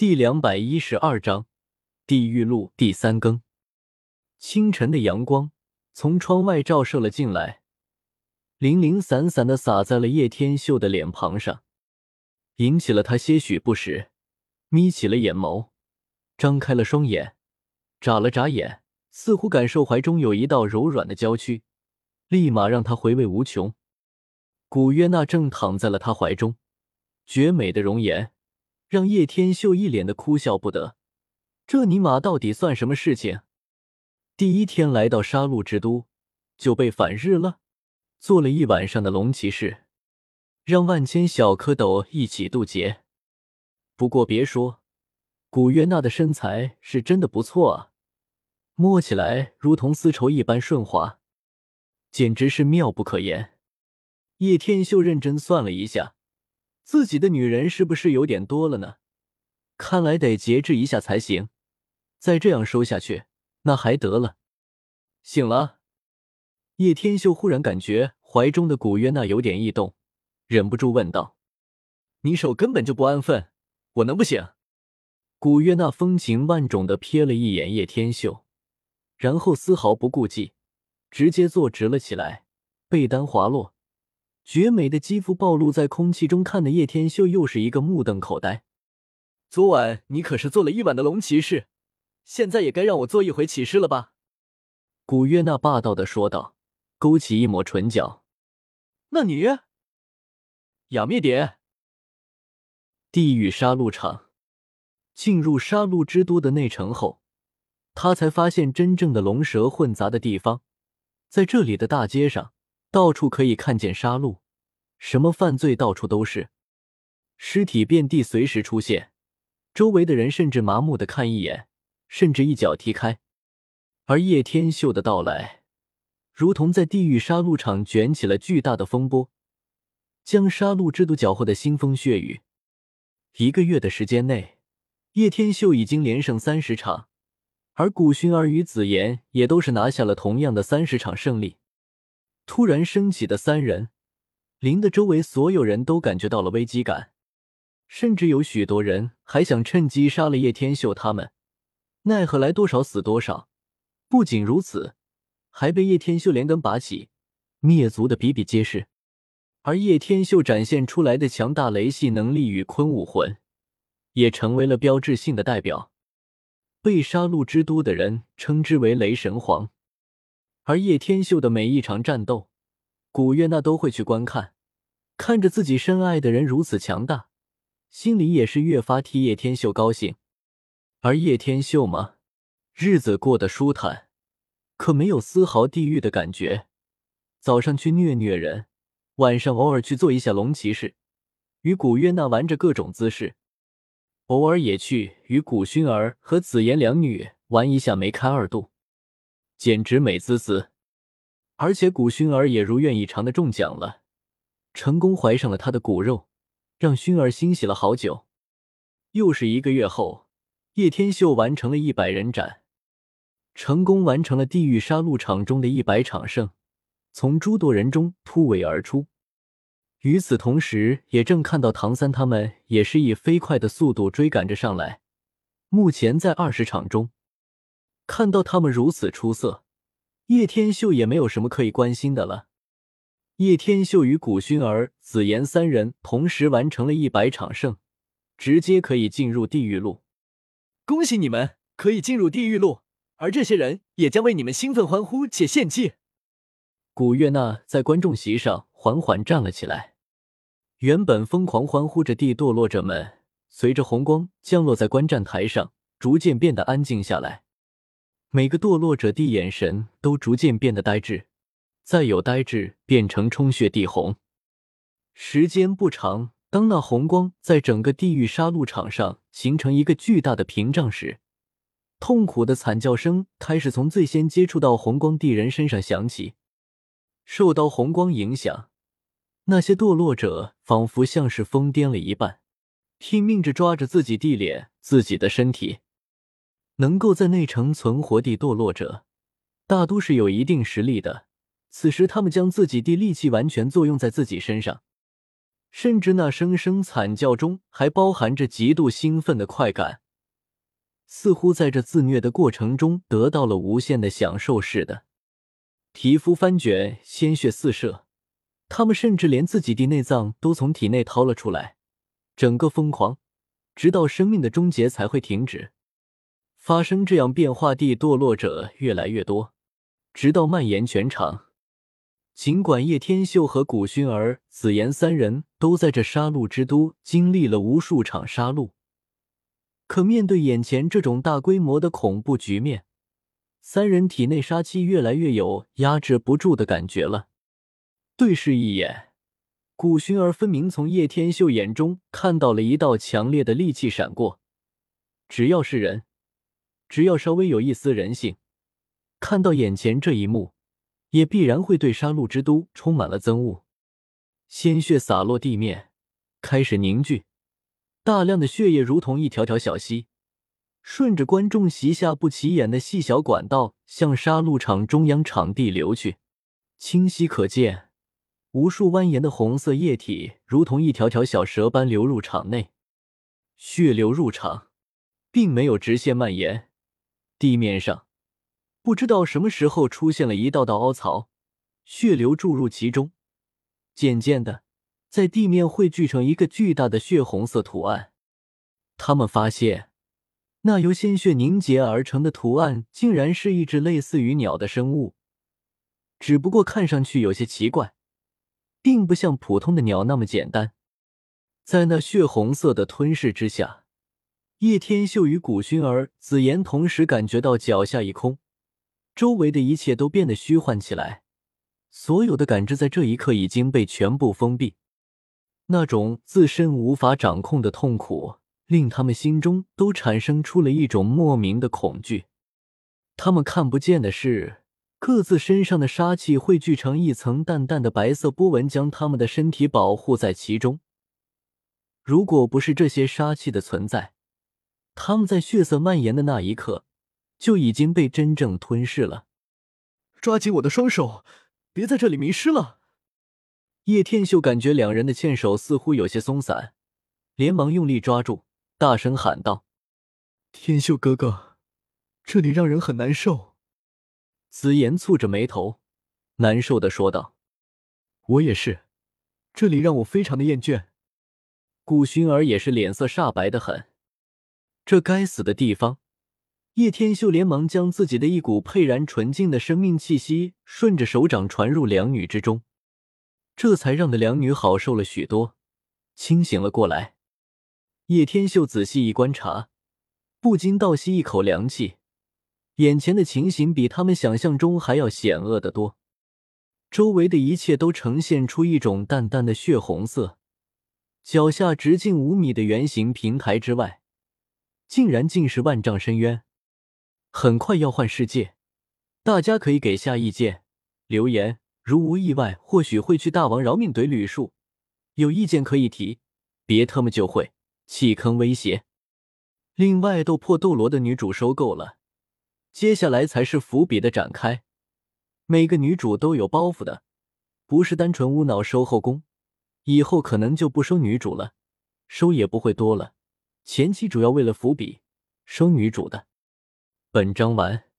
第两百一十二章地狱路第三更。清晨的阳光从窗外照射了进来，零零散散的洒在了叶天秀的脸庞上，引起了他些许不适，眯起了眼眸，张开了双眼，眨了眨眼，似乎感受怀中有一道柔软的娇躯，立马让他回味无穷。古约娜正躺在了他怀中，绝美的容颜。让叶天秀一脸的哭笑不得，这尼玛到底算什么事情？第一天来到杀戮之都，就被反日了，做了一晚上的龙骑士，让万千小蝌蚪一起渡劫。不过别说，古月娜的身材是真的不错啊，摸起来如同丝绸一般顺滑，简直是妙不可言。叶天秀认真算了一下。自己的女人是不是有点多了呢？看来得节制一下才行。再这样收下去，那还得了？醒了，叶天秀忽然感觉怀中的古约娜有点异动，忍不住问道：“你手根本就不安分，我能不醒？”古约娜风情万种的瞥了一眼叶天秀，然后丝毫不顾忌，直接坐直了起来，被单滑落。绝美的肌肤暴露在空气中，看的叶天秀又是一个目瞪口呆。昨晚你可是做了一晚的龙骑士，现在也该让我做一回骑士了吧？古约娜霸道的说道，勾起一抹唇角。那你，雅灭蝶。地狱杀戮场，进入杀戮之都的内城后，他才发现真正的龙蛇混杂的地方，在这里的大街上。到处可以看见杀戮，什么犯罪到处都是，尸体遍地，随时出现。周围的人甚至麻木的看一眼，甚至一脚踢开。而叶天秀的到来，如同在地狱杀戮场卷起了巨大的风波，将杀戮之都搅和的腥风血雨。一个月的时间内，叶天秀已经连胜三十场，而古薰儿与紫妍也都是拿下了同样的三十场胜利。突然升起的三人，令的周围所有人都感觉到了危机感，甚至有许多人还想趁机杀了叶天秀他们，奈何来多少死多少。不仅如此，还被叶天秀连根拔起，灭族的比比皆是。而叶天秀展现出来的强大雷系能力与坤武魂，也成为了标志性的代表，被杀戮之都的人称之为雷神皇。而叶天秀的每一场战斗，古月娜都会去观看。看着自己深爱的人如此强大，心里也是越发替叶天秀高兴。而叶天秀嘛，日子过得舒坦，可没有丝毫地狱的感觉。早上去虐虐人，晚上偶尔去做一下龙骑士，与古月娜玩着各种姿势，偶尔也去与古薰儿和紫妍两女玩一下梅开二度。简直美滋滋，而且古薰儿也如愿以偿的中奖了，成功怀上了他的骨肉，让薰儿欣喜了好久。又是一个月后，叶天秀完成了一百人斩，成功完成了地狱杀戮场中的一百场胜，从诸多人中突围而出。与此同时，也正看到唐三他们也是以飞快的速度追赶着上来，目前在二十场中。看到他们如此出色，叶天秀也没有什么可以关心的了。叶天秀与古薰儿、紫妍三人同时完成了一百场胜，直接可以进入地狱路。恭喜你们可以进入地狱路，而这些人也将为你们兴奋欢呼且献祭。古月娜在观众席上缓缓站了起来，原本疯狂欢呼着地堕落者们，随着红光降落在观战台上，逐渐变得安静下来。每个堕落者的眼神都逐渐变得呆滞，再有呆滞变成充血地红。时间不长，当那红光在整个地狱杀戮场上形成一个巨大的屏障时，痛苦的惨叫声开始从最先接触到红光地人身上响起。受到红光影响，那些堕落者仿佛像是疯癫了一般，拼命着抓着自己地脸、自己的身体。能够在内城存活地堕落者，大都是有一定实力的。此时，他们将自己的力气完全作用在自己身上，甚至那声声惨叫中还包含着极度兴奋的快感，似乎在这自虐的过程中得到了无限的享受似的。皮肤翻卷，鲜血四射，他们甚至连自己的内脏都从体内掏了出来，整个疯狂，直到生命的终结才会停止。发生这样变化地堕落者越来越多，直到蔓延全场。尽管叶天秀和古薰儿、紫妍三人都在这杀戮之都经历了无数场杀戮，可面对眼前这种大规模的恐怖局面，三人体内杀气越来越有压制不住的感觉了。对视一眼，古薰儿分明从叶天秀眼中看到了一道强烈的戾气闪过。只要是人，只要稍微有一丝人性，看到眼前这一幕。也必然会对杀戮之都充满了憎恶，鲜血洒落地面，开始凝聚，大量的血液如同一条条小溪，顺着观众席下不起眼的细小管道向杀戮场中央场地流去。清晰可见，无数蜿蜒的红色液体如同一条条小蛇般流入场内。血流入场，并没有直线蔓延，地面上。不知道什么时候出现了一道道凹槽，血流注入其中，渐渐的，在地面汇聚成一个巨大的血红色图案。他们发现，那由鲜血凝结而成的图案，竟然是一只类似于鸟的生物，只不过看上去有些奇怪，并不像普通的鸟那么简单。在那血红色的吞噬之下，叶天秀与古薰儿、紫妍同时感觉到脚下一空。周围的一切都变得虚幻起来，所有的感知在这一刻已经被全部封闭。那种自身无法掌控的痛苦，令他们心中都产生出了一种莫名的恐惧。他们看不见的是，各自身上的杀气汇聚成一层淡淡的白色波纹，将他们的身体保护在其中。如果不是这些杀气的存在，他们在血色蔓延的那一刻。就已经被真正吞噬了。抓紧我的双手，别在这里迷失了。叶天秀感觉两人的牵手似乎有些松散，连忙用力抓住，大声喊道：“天秀哥哥，这里让人很难受。”紫妍蹙着眉头，难受的说道：“我也是，这里让我非常的厌倦。”顾薰儿也是脸色煞白的很，这该死的地方。叶天秀连忙将自己的一股沛然纯净的生命气息顺着手掌传入两女之中，这才让的两女好受了许多，清醒了过来。叶天秀仔细一观察，不禁倒吸一口凉气，眼前的情形比他们想象中还要险恶得多。周围的一切都呈现出一种淡淡的血红色，脚下直径五米的圆形平台之外，竟然尽是万丈深渊。很快要换世界，大家可以给下意见留言。如无意外，或许会去大王饶命怼吕树。有意见可以提，别他妈就会弃坑威胁。另外，斗破斗罗的女主收购了，接下来才是伏笔的展开。每个女主都有包袱的，不是单纯无脑收后宫。以后可能就不收女主了，收也不会多了。前期主要为了伏笔，收女主的。本章完。